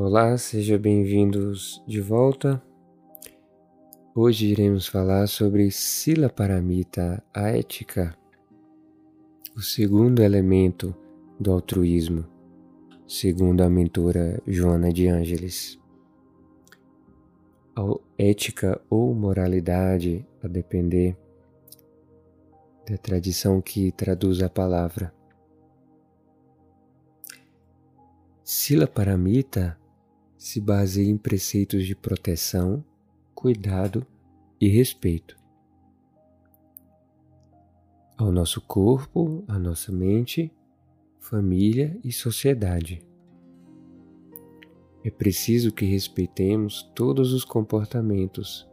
Olá, sejam bem-vindos de volta. Hoje iremos falar sobre Sila Paramita, a ética, o segundo elemento do altruísmo, segundo a mentora Joana de Ângeles. A ética ou moralidade, a depender da tradição que traduz a palavra. Sila Paramita se baseia em preceitos de proteção, cuidado e respeito ao nosso corpo, à nossa mente, família e sociedade. É preciso que respeitemos todos os comportamentos,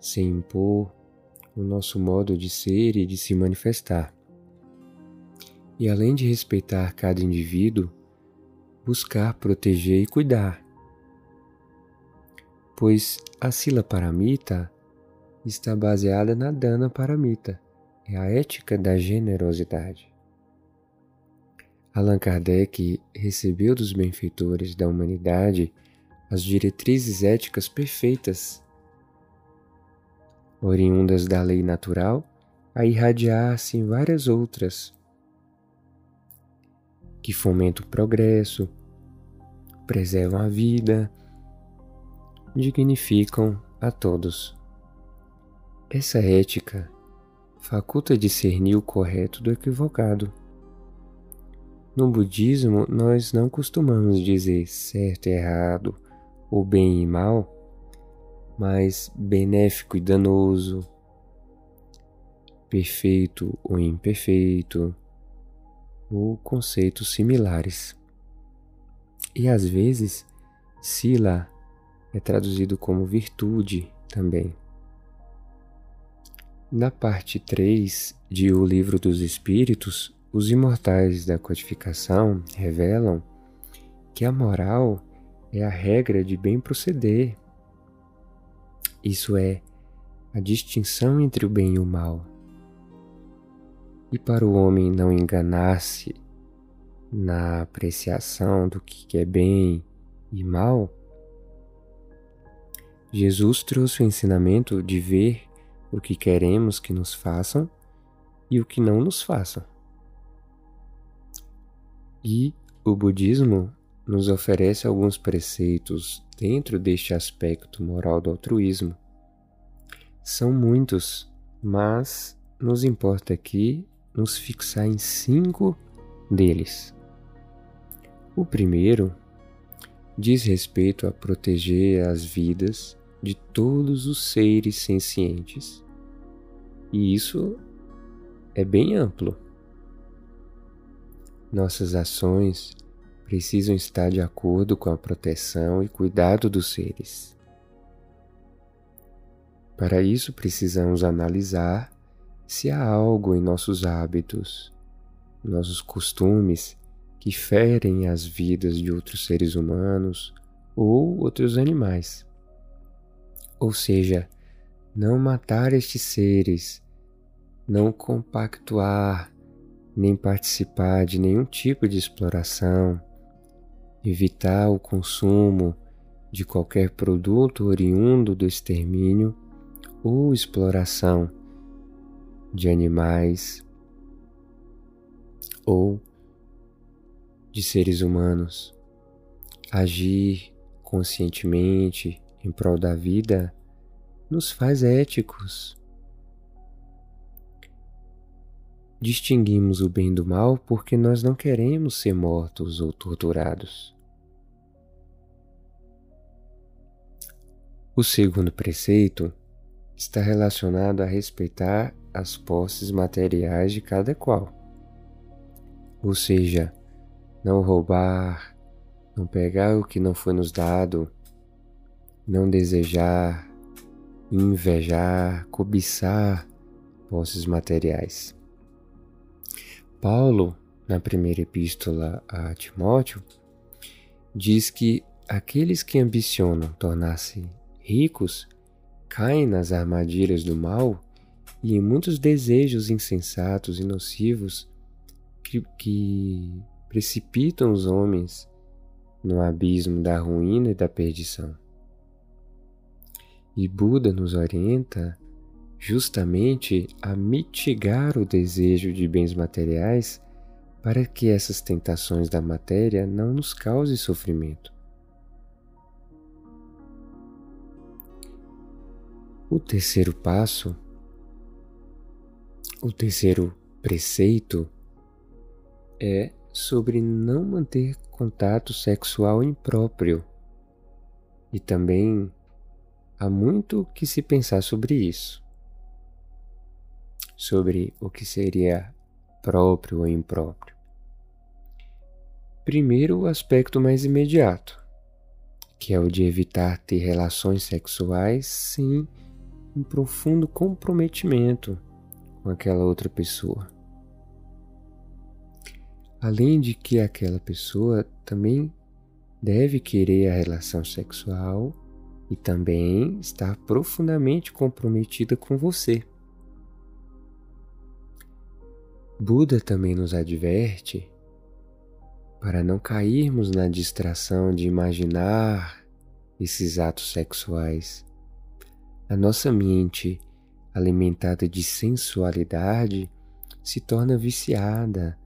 sem impor o nosso modo de ser e de se manifestar. E além de respeitar cada indivíduo, buscar proteger e cuidar. Pois a Sila Paramita está baseada na Dana Paramita, é a ética da generosidade. Allan Kardec recebeu dos benfeitores da humanidade as diretrizes éticas perfeitas, oriundas da lei natural, a irradiar-se em várias outras, que fomentam o progresso, preservam a vida, dignificam a todos. Essa ética faculta discernir o correto do equivocado no budismo, nós não costumamos dizer certo e errado, ou bem e mal, mas benéfico e danoso, perfeito ou imperfeito, ou conceitos similares. E às vezes, sila é traduzido como virtude também. Na parte 3 de O Livro dos Espíritos, os imortais da codificação revelam que a moral é a regra de bem proceder. Isso é, a distinção entre o bem e o mal. E para o homem não enganar-se na apreciação do que é bem e mal, Jesus trouxe o ensinamento de ver o que queremos que nos façam e o que não nos façam. E o budismo nos oferece alguns preceitos dentro deste aspecto moral do altruísmo. São muitos, mas nos importa aqui nos fixar em cinco deles. O primeiro diz respeito a proteger as vidas de todos os seres sencientes. E isso é bem amplo. Nossas ações precisam estar de acordo com a proteção e cuidado dos seres. Para isso, precisamos analisar se há algo em nossos hábitos, nossos costumes que ferem as vidas de outros seres humanos ou outros animais. Ou seja, não matar estes seres, não compactuar nem participar de nenhum tipo de exploração, evitar o consumo de qualquer produto oriundo do extermínio ou exploração de animais ou de seres humanos. Agir conscientemente em prol da vida nos faz éticos, Distinguimos o bem do mal porque nós não queremos ser mortos ou torturados. O segundo preceito está relacionado a respeitar as posses materiais de cada qual. Ou seja, não roubar, não pegar o que não foi nos dado, não desejar, invejar, cobiçar posses materiais. Paulo, na primeira epístola a Timóteo, diz que aqueles que ambicionam tornar-se ricos caem nas armadilhas do mal e em muitos desejos insensatos e nocivos que, que precipitam os homens no abismo da ruína e da perdição. E Buda nos orienta justamente a mitigar o desejo de bens materiais para que essas tentações da matéria não nos causem sofrimento. O terceiro passo, o terceiro preceito é sobre não manter contato sexual impróprio. E também há muito que se pensar sobre isso. Sobre o que seria próprio ou impróprio. Primeiro, o aspecto mais imediato, que é o de evitar ter relações sexuais sem um profundo comprometimento com aquela outra pessoa. Além de que aquela pessoa também deve querer a relação sexual e também estar profundamente comprometida com você. Buda também nos adverte para não cairmos na distração de imaginar esses atos sexuais. A nossa mente, alimentada de sensualidade, se torna viciada,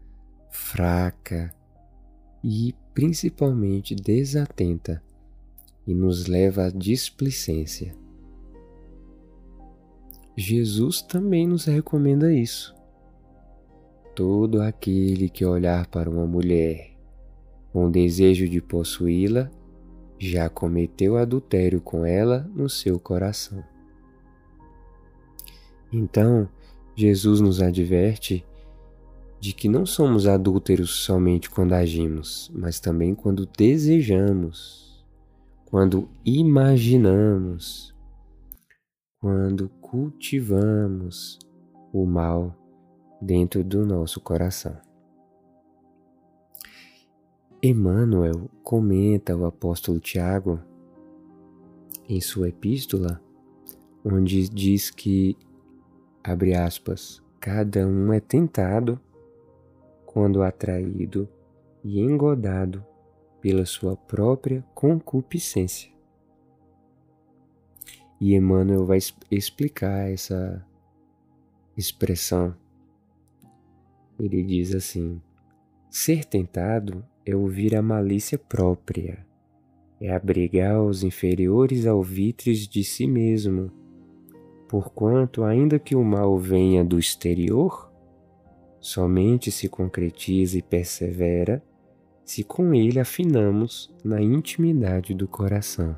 fraca e principalmente desatenta e nos leva à displicência. Jesus também nos recomenda isso. Todo aquele que olhar para uma mulher com desejo de possuí-la já cometeu adultério com ela no seu coração. Então, Jesus nos adverte de que não somos adúlteros somente quando agimos, mas também quando desejamos, quando imaginamos, quando cultivamos o mal dentro do nosso coração. Emmanuel comenta o apóstolo Tiago em sua epístola, onde diz que, abre aspas, cada um é tentado quando atraído e engodado pela sua própria concupiscência. E Emmanuel vai explicar essa expressão ele diz assim: ser tentado é ouvir a malícia própria, é abrigar os inferiores alvitres de si mesmo, porquanto, ainda que o mal venha do exterior, somente se concretiza e persevera se com ele afinamos na intimidade do coração.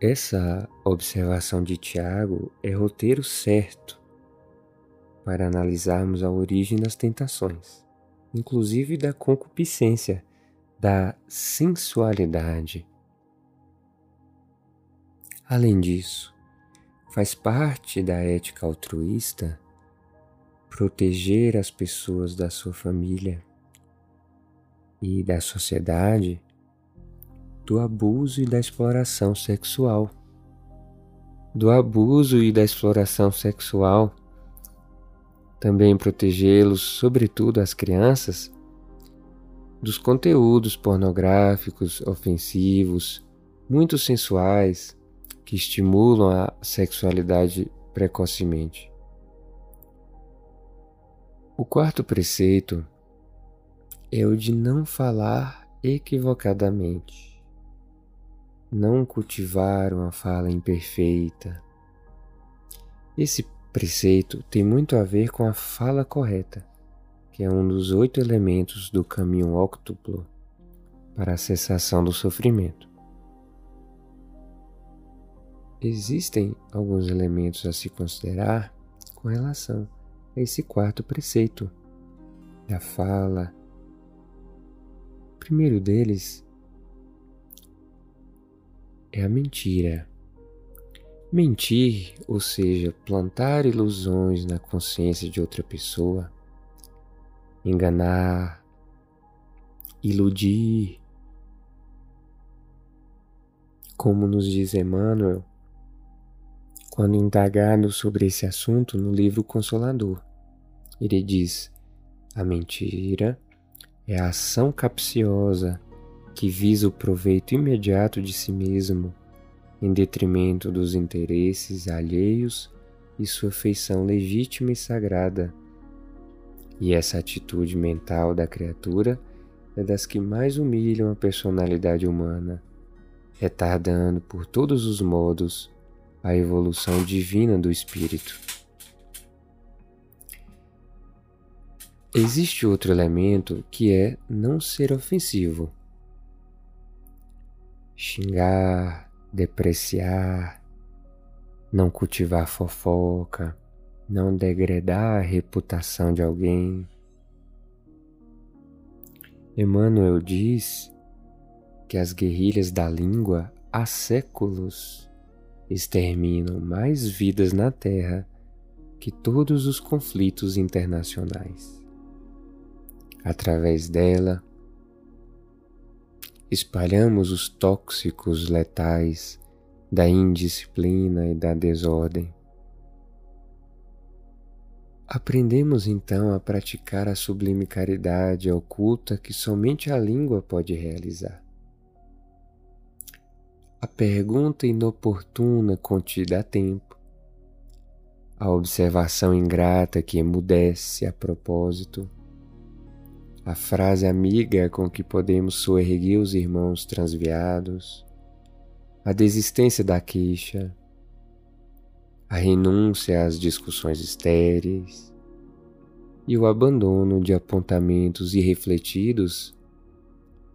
Essa observação de Tiago é roteiro certo para analisarmos a origem das tentações, inclusive da concupiscência, da sensualidade. Além disso, faz parte da ética altruísta proteger as pessoas da sua família e da sociedade do abuso e da exploração sexual. Do abuso e da exploração sexual também protegê-los, sobretudo as crianças, dos conteúdos pornográficos, ofensivos, muito sensuais, que estimulam a sexualidade precocemente. O quarto preceito é o de não falar equivocadamente, não cultivar uma fala imperfeita. Esse preceito tem muito a ver com a fala correta, que é um dos oito elementos do caminho óctuplo para a cessação do sofrimento. Existem alguns elementos a se considerar com relação a esse quarto preceito da fala. O primeiro deles é a mentira. Mentir, ou seja, plantar ilusões na consciência de outra pessoa, enganar, iludir. Como nos diz Emmanuel, quando indagado sobre esse assunto no livro Consolador, ele diz: a mentira é a ação capciosa que visa o proveito imediato de si mesmo, em detrimento dos interesses alheios e sua feição legítima e sagrada. E essa atitude mental da criatura é das que mais humilham a personalidade humana, retardando por todos os modos a evolução divina do espírito. Existe outro elemento que é não ser ofensivo xingar, depreciar, não cultivar fofoca, não degradar a reputação de alguém. Emmanuel diz que as guerrilhas da língua há séculos exterminam mais vidas na Terra que todos os conflitos internacionais. Através dela, espalhamos os tóxicos letais da indisciplina e da desordem. Aprendemos então a praticar a sublime caridade oculta que somente a língua pode realizar. A pergunta inoportuna contida a tempo, a observação ingrata que emudece a propósito, a frase amiga com que podemos soerguer os irmãos transviados, a desistência da queixa, a renúncia às discussões estéreis. E o abandono de apontamentos irrefletidos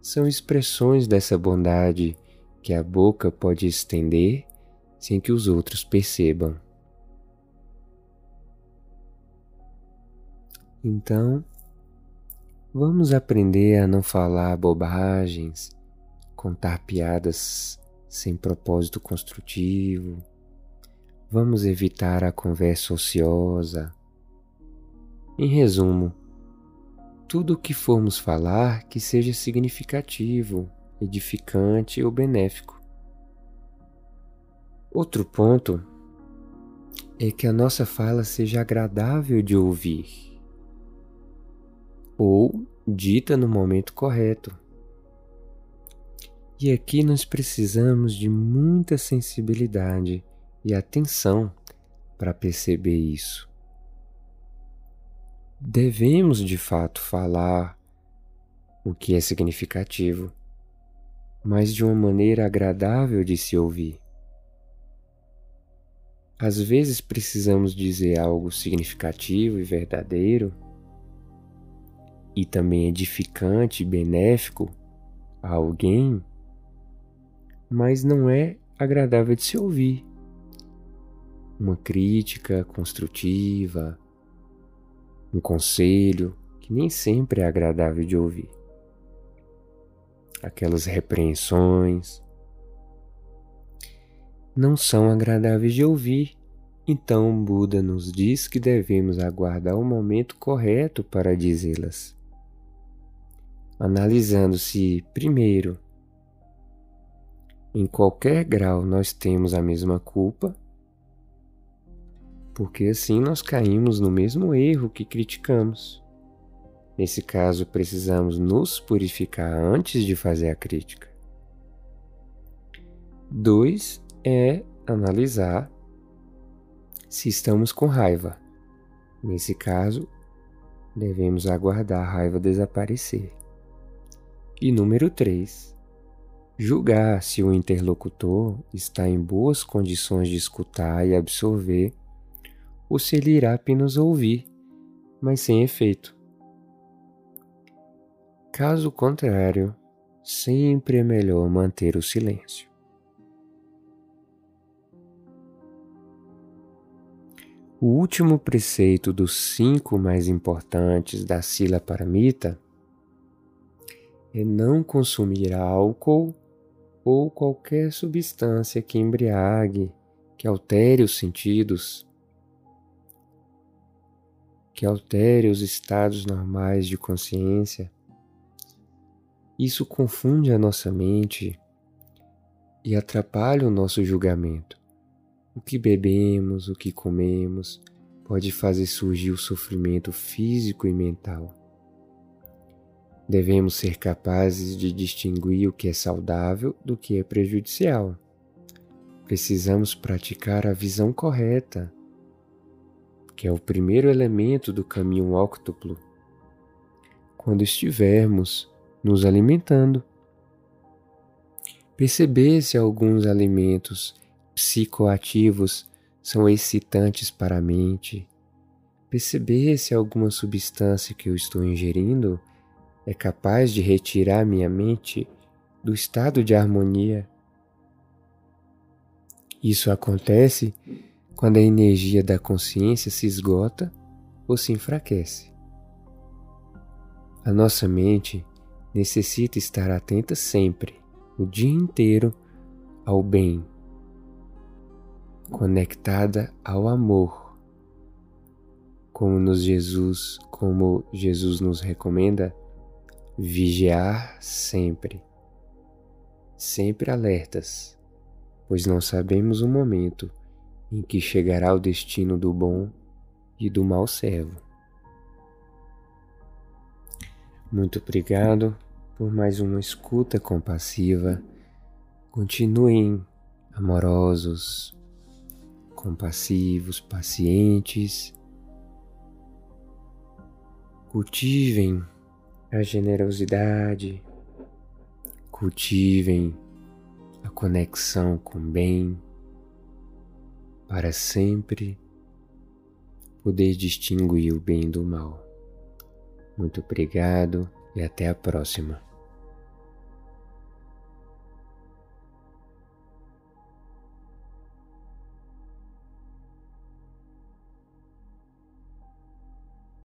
são expressões dessa bondade que a boca pode estender sem que os outros percebam. Então, Vamos aprender a não falar bobagens, contar piadas sem propósito construtivo. Vamos evitar a conversa ociosa. Em resumo, tudo o que formos falar que seja significativo, edificante ou benéfico. Outro ponto é que a nossa fala seja agradável de ouvir ou dita no momento correto. E aqui nós precisamos de muita sensibilidade e atenção para perceber isso. Devemos de fato falar o que é significativo, mas de uma maneira agradável de se ouvir. Às vezes precisamos dizer algo significativo e verdadeiro e também edificante benéfico a alguém, mas não é agradável de se ouvir. Uma crítica construtiva, um conselho que nem sempre é agradável de ouvir. Aquelas repreensões não são agradáveis de ouvir então Buda nos diz que devemos aguardar o momento correto para dizê-las analisando se, primeiro, em qualquer grau nós temos a mesma culpa, porque assim nós caímos no mesmo erro que criticamos. Nesse caso, precisamos nos purificar antes de fazer a crítica. Dois é analisar se estamos com raiva. Nesse caso, devemos aguardar a raiva desaparecer. E número 3. Julgar se o interlocutor está em boas condições de escutar e absorver, ou se ele irá apenas ouvir, mas sem efeito. Caso contrário, sempre é melhor manter o silêncio. O último preceito dos cinco mais importantes da Sila Paramita é não consumir álcool ou qualquer substância que embriague, que altere os sentidos, que altere os estados normais de consciência. Isso confunde a nossa mente e atrapalha o nosso julgamento. O que bebemos, o que comemos, pode fazer surgir o sofrimento físico e mental. Devemos ser capazes de distinguir o que é saudável do que é prejudicial. Precisamos praticar a visão correta, que é o primeiro elemento do caminho óctuplo. Quando estivermos nos alimentando, perceber se alguns alimentos psicoativos são excitantes para a mente, perceber se alguma substância que eu estou ingerindo é capaz de retirar minha mente do estado de harmonia. Isso acontece quando a energia da consciência se esgota ou se enfraquece. A nossa mente necessita estar atenta sempre, o dia inteiro, ao bem, conectada ao amor. Como nos Jesus, como Jesus nos recomenda, vigiar sempre, sempre alertas, pois não sabemos o momento em que chegará o destino do bom e do mau servo. Muito obrigado por mais uma escuta compassiva. Continuem amorosos, compassivos, pacientes. Cultivem a generosidade, cultivem a conexão com o bem, para sempre poder distinguir o bem do mal. Muito obrigado e até a próxima.